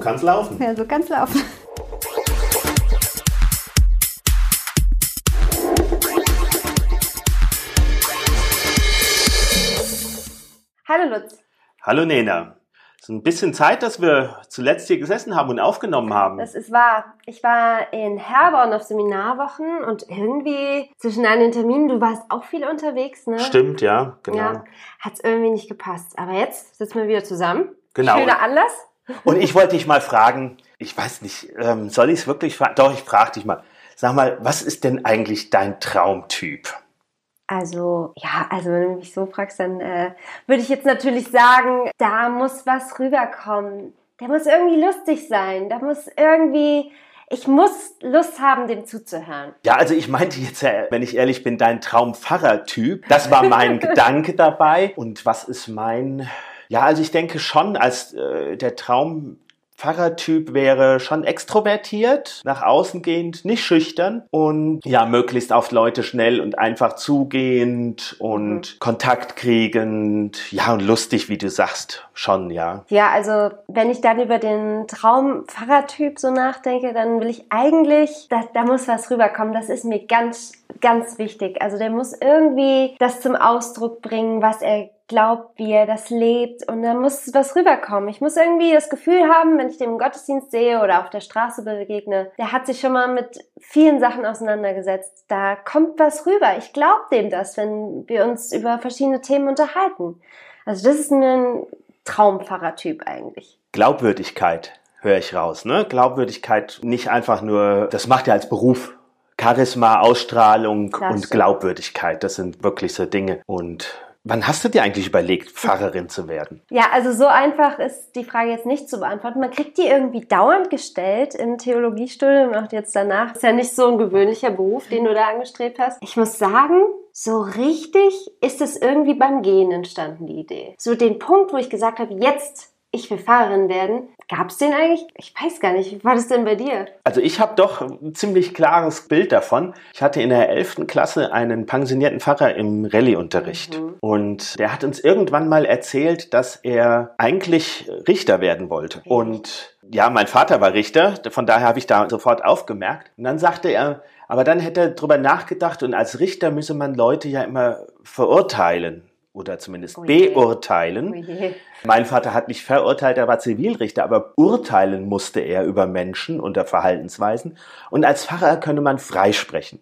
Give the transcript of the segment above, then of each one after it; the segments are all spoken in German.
kann's laufen. Ja, so kann's laufen. Hallo Lutz. Hallo Nena. Es ist ein bisschen Zeit, dass wir zuletzt hier gesessen haben und aufgenommen haben. Das ist wahr. Ich war in Herborn auf Seminarwochen und irgendwie zwischen deinen Terminen, du warst auch viel unterwegs, ne? Stimmt, ja, genau. Ja, hat's irgendwie nicht gepasst. Aber jetzt sitzen wir wieder zusammen. Genau. Schöner Anlass. Und ich wollte dich mal fragen, ich weiß nicht, ähm, soll ich es wirklich fragen? Doch, ich frage dich mal. Sag mal, was ist denn eigentlich dein Traumtyp? Also, ja, also wenn du mich so fragst, dann äh, würde ich jetzt natürlich sagen, da muss was rüberkommen. Der muss irgendwie lustig sein. Da muss irgendwie, ich muss Lust haben, dem zuzuhören. Ja, also ich meinte jetzt, ja, wenn ich ehrlich bin, dein Traumpfarrer-Typ. Das war mein Gedanke dabei. Und was ist mein... Ja, also ich denke schon, als äh, der Traum Pfarrertyp wäre schon extrovertiert, nach außen gehend, nicht schüchtern und ja, möglichst auf Leute schnell und einfach zugehend und mhm. kontaktkriegend, ja, und lustig, wie du sagst, schon, ja. Ja, also wenn ich dann über den Traum Pfarrertyp so nachdenke, dann will ich eigentlich, da, da muss was rüberkommen, das ist mir ganz, ganz wichtig. Also der muss irgendwie das zum Ausdruck bringen, was er glaubt, wie er das lebt und da muss was rüberkommen. Ich muss irgendwie das Gefühl haben, wenn ich den im Gottesdienst sehe oder auf der Straße begegne, der hat sich schon mal mit vielen Sachen auseinandergesetzt. Da kommt was rüber. Ich glaube dem das, wenn wir uns über verschiedene Themen unterhalten. Also das ist ein Traumpfarrer-Typ eigentlich. Glaubwürdigkeit höre ich raus, ne? Glaubwürdigkeit nicht einfach nur, das macht er als Beruf. Charisma, Ausstrahlung und Glaubwürdigkeit, das sind wirklich so Dinge. Und Wann hast du dir eigentlich überlegt, Pfarrerin zu werden? Ja, also so einfach ist die Frage jetzt nicht zu beantworten. Man kriegt die irgendwie dauernd gestellt im Theologiestudium, auch jetzt danach. Ist ja nicht so ein gewöhnlicher Beruf, den du da angestrebt hast. Ich muss sagen, so richtig ist es irgendwie beim Gehen entstanden, die Idee. So den Punkt, wo ich gesagt habe, jetzt ich will Fahrerin werden. Gab es den eigentlich? Ich weiß gar nicht. Wie war das denn bei dir? Also ich habe doch ein ziemlich klares Bild davon. Ich hatte in der 11. Klasse einen pensionierten Pfarrer im Rallye-Unterricht. Mhm. Und der hat uns irgendwann mal erzählt, dass er eigentlich Richter werden wollte. Und ja, mein Vater war Richter, von daher habe ich da sofort aufgemerkt. Und dann sagte er, aber dann hätte er drüber nachgedacht und als Richter müsse man Leute ja immer verurteilen oder zumindest oh beurteilen. Oh mein Vater hat nicht verurteilt, er war Zivilrichter, aber urteilen musste er über Menschen unter Verhaltensweisen. Und als Pfarrer könne man freisprechen.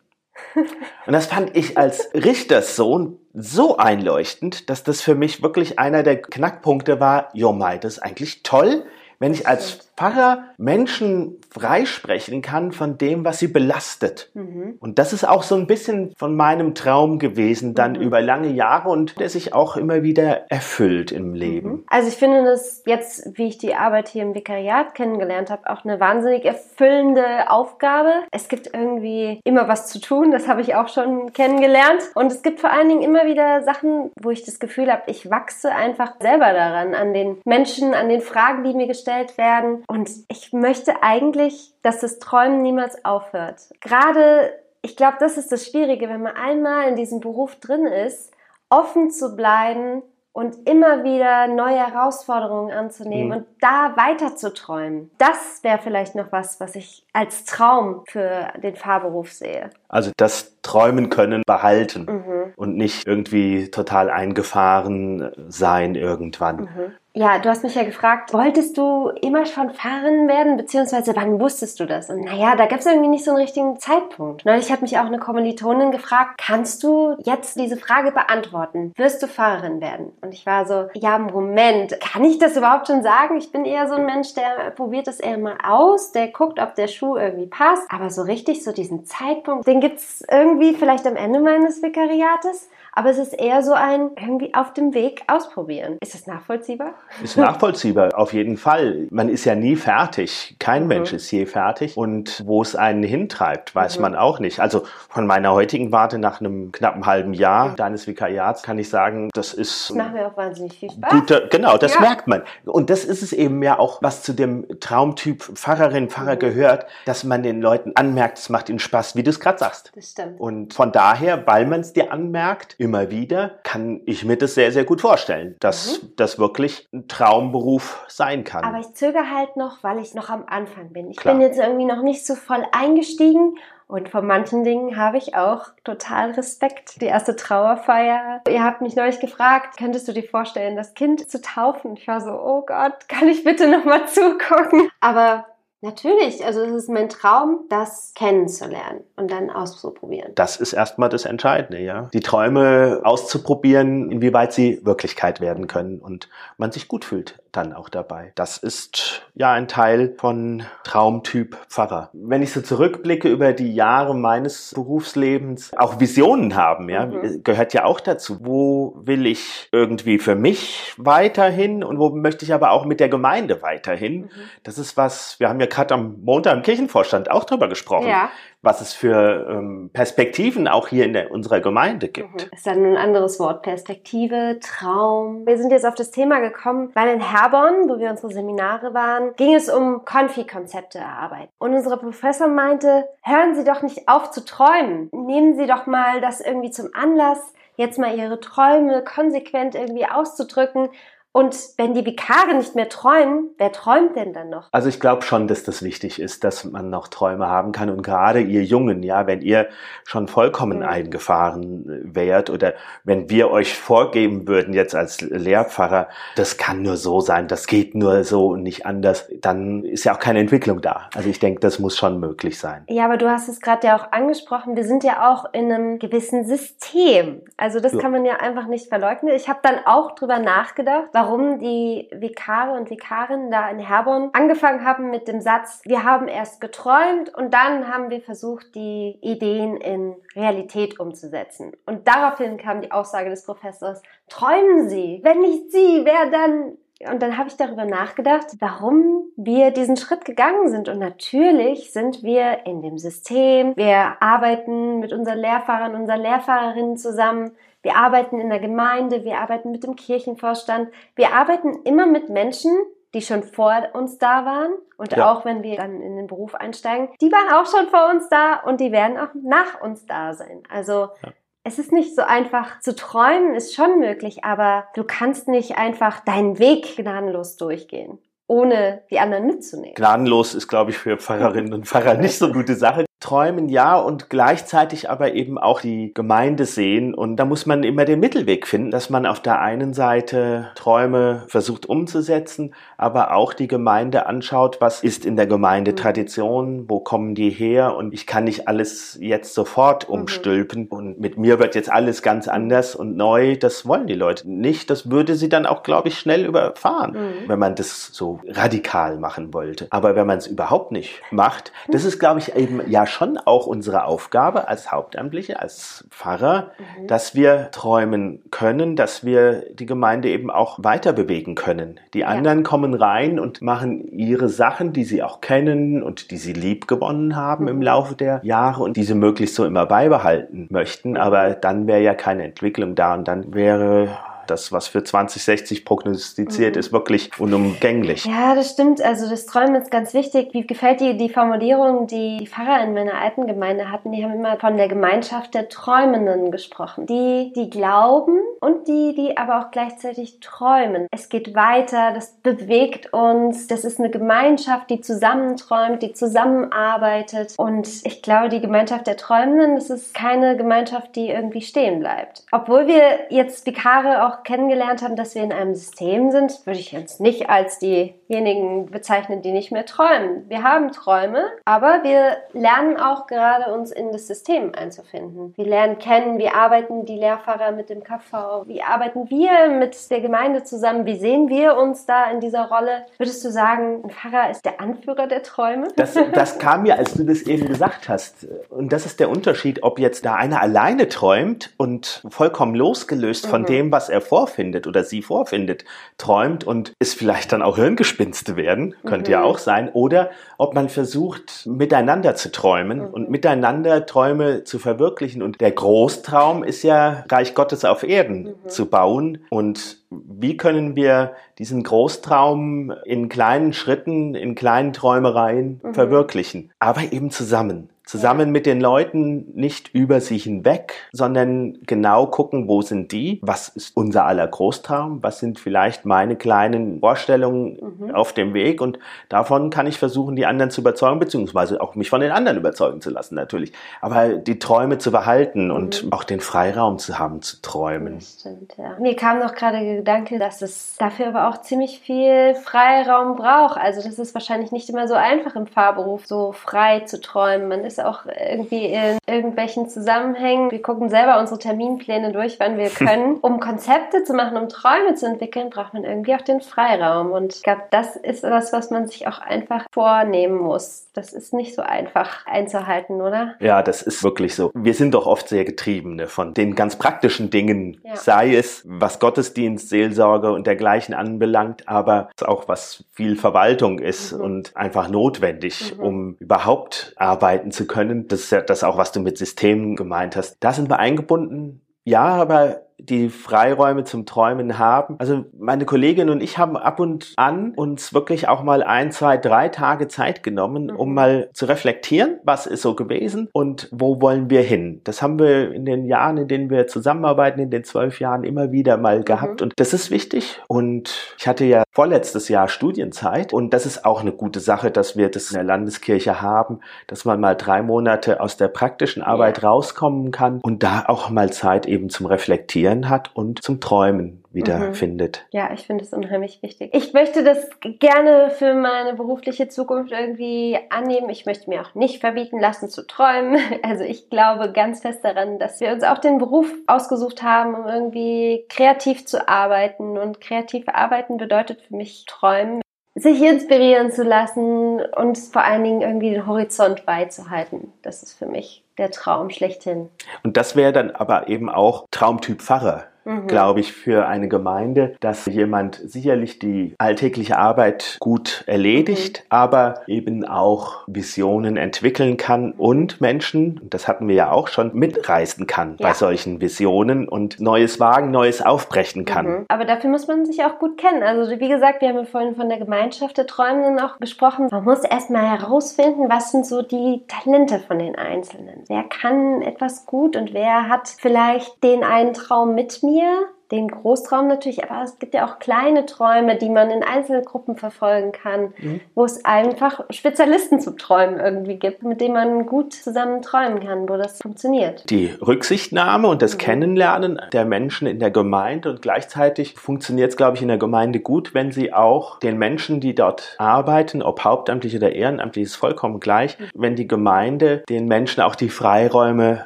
Und das fand ich als Richterssohn so einleuchtend, dass das für mich wirklich einer der Knackpunkte war. Jo, Mai, das ist eigentlich toll, wenn ich als Pfarrer Menschen freisprechen kann von dem, was sie belastet. Mhm. Und das ist auch so ein bisschen von meinem Traum gewesen, dann mhm. über lange Jahre und der sich auch immer wieder erfüllt im Leben. Mhm. Also ich finde das jetzt, wie ich die Arbeit hier im Vikariat kennengelernt habe, auch eine wahnsinnig erfüllende Aufgabe. Es gibt irgendwie immer was zu tun, das habe ich auch schon kennengelernt. Und es gibt vor allen Dingen immer wieder Sachen, wo ich das Gefühl habe, ich wachse einfach selber daran, an den Menschen, an den Fragen, die mir gestellt werden und ich möchte eigentlich, dass das Träumen niemals aufhört. Gerade, ich glaube, das ist das Schwierige, wenn man einmal in diesem Beruf drin ist, offen zu bleiben und immer wieder neue Herausforderungen anzunehmen mhm. und da weiter zu träumen. Das wäre vielleicht noch was, was ich als Traum für den Fahrberuf sehe. Also das Träumen können behalten mhm. und nicht irgendwie total eingefahren sein irgendwann. Mhm. Ja, du hast mich ja gefragt, wolltest du immer schon Fahrerin werden, beziehungsweise wann wusstest du das? Und naja, da gab es irgendwie nicht so einen richtigen Zeitpunkt. Neulich hat mich auch eine Kommilitonin gefragt, kannst du jetzt diese Frage beantworten? Wirst du Fahrerin werden? Und ich war so, ja, Moment, kann ich das überhaupt schon sagen? Ich bin eher so ein Mensch, der probiert es eher mal aus, der guckt, ob der Schuh irgendwie passt. Aber so richtig, so diesen Zeitpunkt, den gibt es irgendwie vielleicht am Ende meines Vikariates aber es ist eher so ein irgendwie auf dem Weg ausprobieren. Ist das nachvollziehbar? Ist nachvollziehbar, auf jeden Fall. Man ist ja nie fertig. Kein mhm. Mensch ist je fertig. Und wo es einen hintreibt, weiß mhm. man auch nicht. Also von meiner heutigen Warte nach einem knappen halben Jahr mhm. deines Vikariats kann ich sagen, das ist. Das macht mir auch wahnsinnig viel Spaß. Guter, genau, das ja. merkt man. Und das ist es eben ja auch, was zu dem Traumtyp Pfarrerin, Pfarrer mhm. gehört, dass man den Leuten anmerkt, es macht ihnen Spaß, wie du es gerade sagst. Das stimmt. Und von daher, weil man es dir anmerkt, immer wieder, kann ich mir das sehr, sehr gut vorstellen, dass mhm. das wirklich ein Traumberuf sein kann. Aber ich zögere halt noch, weil ich noch am Anfang bin. Ich Klar. bin jetzt irgendwie noch nicht so voll eingestiegen und von manchen Dingen habe ich auch total Respekt. Die erste Trauerfeier. Ihr habt mich neulich gefragt, könntest du dir vorstellen, das Kind zu taufen? Ich war so, oh Gott, kann ich bitte noch mal zugucken? Aber Natürlich, also es ist mein Traum, das kennenzulernen und dann auszuprobieren. Das ist erstmal das Entscheidende, ja. Die Träume auszuprobieren, inwieweit sie Wirklichkeit werden können und man sich gut fühlt dann auch dabei. Das ist ja ein Teil von Traumtyp Pfarrer. Wenn ich so zurückblicke über die Jahre meines Berufslebens, auch Visionen haben, ja, mhm. gehört ja auch dazu. Wo will ich irgendwie für mich weiterhin und wo möchte ich aber auch mit der Gemeinde weiterhin? Mhm. Das ist was, wir haben ja gerade am Montag im Kirchenvorstand auch drüber gesprochen. Ja was es für ähm, Perspektiven auch hier in der, unserer Gemeinde gibt. Mhm. Ist dann ein anderes Wort, Perspektive, Traum. Wir sind jetzt auf das Thema gekommen, weil in Herborn, wo wir unsere Seminare waren, ging es um Konfi-Konzepte erarbeiten. Und unsere Professor meinte, hören Sie doch nicht auf zu träumen. Nehmen Sie doch mal das irgendwie zum Anlass, jetzt mal Ihre Träume konsequent irgendwie auszudrücken und wenn die Vikare nicht mehr träumen, wer träumt denn dann noch? Also ich glaube schon, dass das wichtig ist, dass man noch Träume haben kann. Und gerade ihr Jungen, ja, wenn ihr schon vollkommen mhm. eingefahren wärt oder wenn wir euch vorgeben würden jetzt als Lehrpfarrer, das kann nur so sein, das geht nur so und nicht anders, dann ist ja auch keine Entwicklung da. Also ich denke, das muss schon möglich sein. Ja, aber du hast es gerade ja auch angesprochen, wir sind ja auch in einem gewissen System. Also das ja. kann man ja einfach nicht verleugnen. Ich habe dann auch drüber nachgedacht, warum warum die Vikare und Vikarinnen da in Herborn angefangen haben mit dem Satz, wir haben erst geträumt und dann haben wir versucht, die Ideen in Realität umzusetzen. Und daraufhin kam die Aussage des Professors, träumen Sie, wenn nicht Sie, wer dann? Und dann habe ich darüber nachgedacht, warum wir diesen Schritt gegangen sind. Und natürlich sind wir in dem System. Wir arbeiten mit unseren Lehrfahrern, unseren Lehrfahrerinnen zusammen. Wir arbeiten in der Gemeinde, wir arbeiten mit dem Kirchenvorstand, wir arbeiten immer mit Menschen, die schon vor uns da waren und ja. auch wenn wir dann in den Beruf einsteigen, die waren auch schon vor uns da und die werden auch nach uns da sein. Also ja. Es ist nicht so einfach zu träumen, ist schon möglich, aber du kannst nicht einfach deinen Weg gnadenlos durchgehen ohne die anderen mitzunehmen. Gnadenlos ist, glaube ich, für Pfarrerinnen und Pfarrer nicht so gute Sache träumen, ja, und gleichzeitig aber eben auch die Gemeinde sehen. Und da muss man immer den Mittelweg finden, dass man auf der einen Seite Träume versucht umzusetzen, aber auch die Gemeinde anschaut, was ist in der Gemeinde mhm. Tradition, wo kommen die her und ich kann nicht alles jetzt sofort mhm. umstülpen mhm. und mit mir wird jetzt alles ganz anders und neu. Das wollen die Leute nicht. Das würde sie dann auch, glaube ich, schnell überfahren, mhm. wenn man das so radikal machen wollte. Aber wenn man es überhaupt nicht macht, das ist, glaube ich, eben ja schon auch unsere Aufgabe als Hauptamtliche, als Pfarrer, mhm. dass wir träumen können, dass wir die Gemeinde eben auch weiter bewegen können. Die ja. anderen kommen rein und machen ihre Sachen, die sie auch kennen und die sie lieb gewonnen haben mhm. im Laufe der Jahre und diese möglichst so immer beibehalten möchten. Aber dann wäre ja keine Entwicklung da und dann wäre das, was für 2060 prognostiziert mhm. ist, wirklich unumgänglich. Ja, das stimmt. Also das Träumen ist ganz wichtig. Wie gefällt dir die Formulierung, die die Pfarrer in meiner alten Gemeinde hatten? Die haben immer von der Gemeinschaft der Träumenden gesprochen. Die, die glauben und die, die aber auch gleichzeitig träumen. Es geht weiter, das bewegt uns. Das ist eine Gemeinschaft, die zusammenträumt, die zusammenarbeitet. Und ich glaube, die Gemeinschaft der Träumenden, das ist keine Gemeinschaft, die irgendwie stehen bleibt. Obwohl wir jetzt Vikare auch kennengelernt haben, dass wir in einem System sind, würde ich uns nicht als diejenigen bezeichnen, die nicht mehr träumen. Wir haben Träume, aber wir lernen auch gerade uns in das System einzufinden. Wir lernen kennen, wie arbeiten die Lehrfahrer mit dem KV, wie arbeiten wir mit der Gemeinde zusammen, wie sehen wir uns da in dieser Rolle. Würdest du sagen, ein Pfarrer ist der Anführer der Träume? Das, das kam mir, als du das eben gesagt hast. Und das ist der Unterschied, ob jetzt da einer alleine träumt und vollkommen losgelöst von mhm. dem, was er vorfindet oder sie vorfindet, träumt und es vielleicht dann auch Hirngespinste werden, könnte mhm. ja auch sein, oder ob man versucht, miteinander zu träumen mhm. und miteinander Träume zu verwirklichen. Und der Großtraum ist ja, Reich Gottes auf Erden mhm. zu bauen. Und wie können wir diesen Großtraum in kleinen Schritten, in kleinen Träumereien mhm. verwirklichen? Aber eben zusammen zusammen mit den Leuten nicht über sie hinweg, sondern genau gucken, wo sind die, was ist unser aller Großtraum, was sind vielleicht meine kleinen Vorstellungen mhm. auf dem Weg und davon kann ich versuchen, die anderen zu überzeugen, beziehungsweise auch mich von den anderen überzeugen zu lassen natürlich. Aber die Träume zu behalten mhm. und auch den Freiraum zu haben, zu träumen. Das stimmt, ja. Mir kam noch gerade der Gedanke, dass es dafür aber auch ziemlich viel Freiraum braucht. Also das ist wahrscheinlich nicht immer so einfach im Fahrberuf, so frei zu träumen. Man ist auch irgendwie in irgendwelchen Zusammenhängen. Wir gucken selber unsere Terminpläne durch, wann wir können. Um Konzepte zu machen, um Träume zu entwickeln, braucht man irgendwie auch den Freiraum. Und ich glaube, das ist was, was man sich auch einfach vornehmen muss. Das ist nicht so einfach einzuhalten, oder? Ja, das ist wirklich so. Wir sind doch oft sehr Getriebene von den ganz praktischen Dingen, ja. sei es was Gottesdienst, Seelsorge und dergleichen anbelangt, aber auch was viel Verwaltung ist mhm. und einfach notwendig, mhm. um überhaupt arbeiten zu können. Das ist ja das auch, was du mit Systemen gemeint hast. Da sind wir eingebunden. Ja, aber die Freiräume zum Träumen haben. Also meine Kollegin und ich haben ab und an uns wirklich auch mal ein, zwei, drei Tage Zeit genommen, mhm. um mal zu reflektieren, was ist so gewesen und wo wollen wir hin. Das haben wir in den Jahren, in denen wir zusammenarbeiten, in den zwölf Jahren immer wieder mal gehabt mhm. und das ist wichtig. Und ich hatte ja vorletztes Jahr Studienzeit und das ist auch eine gute Sache, dass wir das in der Landeskirche haben, dass man mal drei Monate aus der praktischen Arbeit ja. rauskommen kann und da auch mal Zeit eben zum Reflektieren Reflektieren hat und zum Träumen wieder mhm. findet. Ja, ich finde es unheimlich wichtig. Ich möchte das gerne für meine berufliche Zukunft irgendwie annehmen. Ich möchte mir auch nicht verbieten lassen zu träumen. Also ich glaube ganz fest daran, dass wir uns auch den Beruf ausgesucht haben, um irgendwie kreativ zu arbeiten. Und kreativ arbeiten bedeutet für mich träumen sich inspirieren zu lassen und vor allen Dingen irgendwie den Horizont beizuhalten. Das ist für mich der Traum schlechthin. Und das wäre dann aber eben auch Traumtyp Pfarrer mhm. glaube ich, für eine Gemeinde, dass jemand sicherlich die alltägliche Arbeit gut erledigt, mhm. aber eben auch Visionen entwickeln kann und Menschen, das hatten wir ja auch schon, mitreißen kann ja. bei solchen Visionen und Neues wagen, Neues aufbrechen kann. Mhm. Aber dafür muss man sich auch gut kennen. Also wie gesagt, wir haben ja vorhin von der Gemeinschaft der Träumenden auch gesprochen. Man muss erstmal herausfinden, was sind so die Talente von den Einzelnen. Wer kann etwas gut und wer hat vielleicht den einen Traum mit mir mir den Großtraum natürlich, aber es gibt ja auch kleine Träume, die man in Einzelgruppen verfolgen kann, mhm. wo es einfach Spezialisten zum Träumen irgendwie gibt, mit denen man gut zusammen träumen kann, wo das funktioniert. Die Rücksichtnahme und das mhm. Kennenlernen der Menschen in der Gemeinde und gleichzeitig funktioniert es, glaube ich, in der Gemeinde gut, wenn sie auch den Menschen, die dort arbeiten, ob hauptamtlich oder ehrenamtlich, ist vollkommen gleich, mhm. wenn die Gemeinde den Menschen auch die Freiräume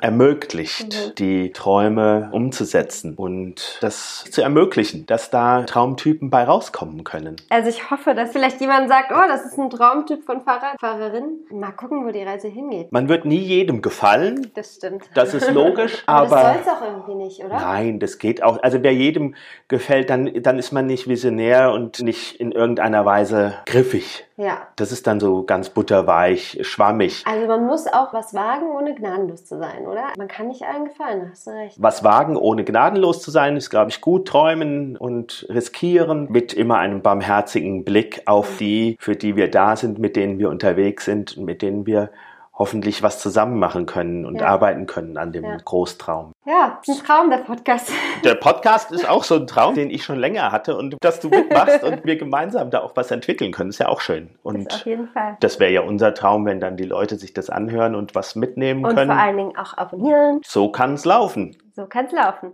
ermöglicht, mhm. die Träume umzusetzen und das das zu ermöglichen, dass da Traumtypen bei rauskommen können. Also ich hoffe, dass vielleicht jemand sagt, oh, das ist ein Traumtyp von Fahrradfahrerin. Mal gucken, wo die Reise hingeht. Man wird nie jedem gefallen. Das stimmt. Das ist logisch. aber, aber das soll es auch irgendwie nicht, oder? Nein, das geht auch. Also wer jedem gefällt, dann, dann ist man nicht visionär und nicht in irgendeiner Weise griffig. Ja. Das ist dann so ganz butterweich, schwammig. Also man muss auch was wagen, ohne gnadenlos zu sein, oder? Man kann nicht allen gefallen, hast du recht. Was wagen, ohne gnadenlos zu sein, ist, glaube ich, gut. Träumen und riskieren mit immer einem barmherzigen Blick auf die, für die wir da sind, mit denen wir unterwegs sind und mit denen wir hoffentlich was zusammen machen können und ja. arbeiten können an dem ja. Großtraum. Ja, ein Traum, der Podcast. Der Podcast ist auch so ein Traum, den ich schon länger hatte und dass du mitmachst und wir gemeinsam da auch was entwickeln können, ist ja auch schön. Und das auf jeden Fall. Das wäre ja unser Traum, wenn dann die Leute sich das anhören und was mitnehmen und können. Und vor allen Dingen auch abonnieren. So kann es laufen. So kann es laufen.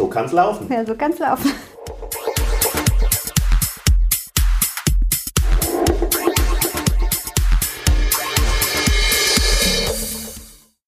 So kann es laufen. Ja, so kann es laufen.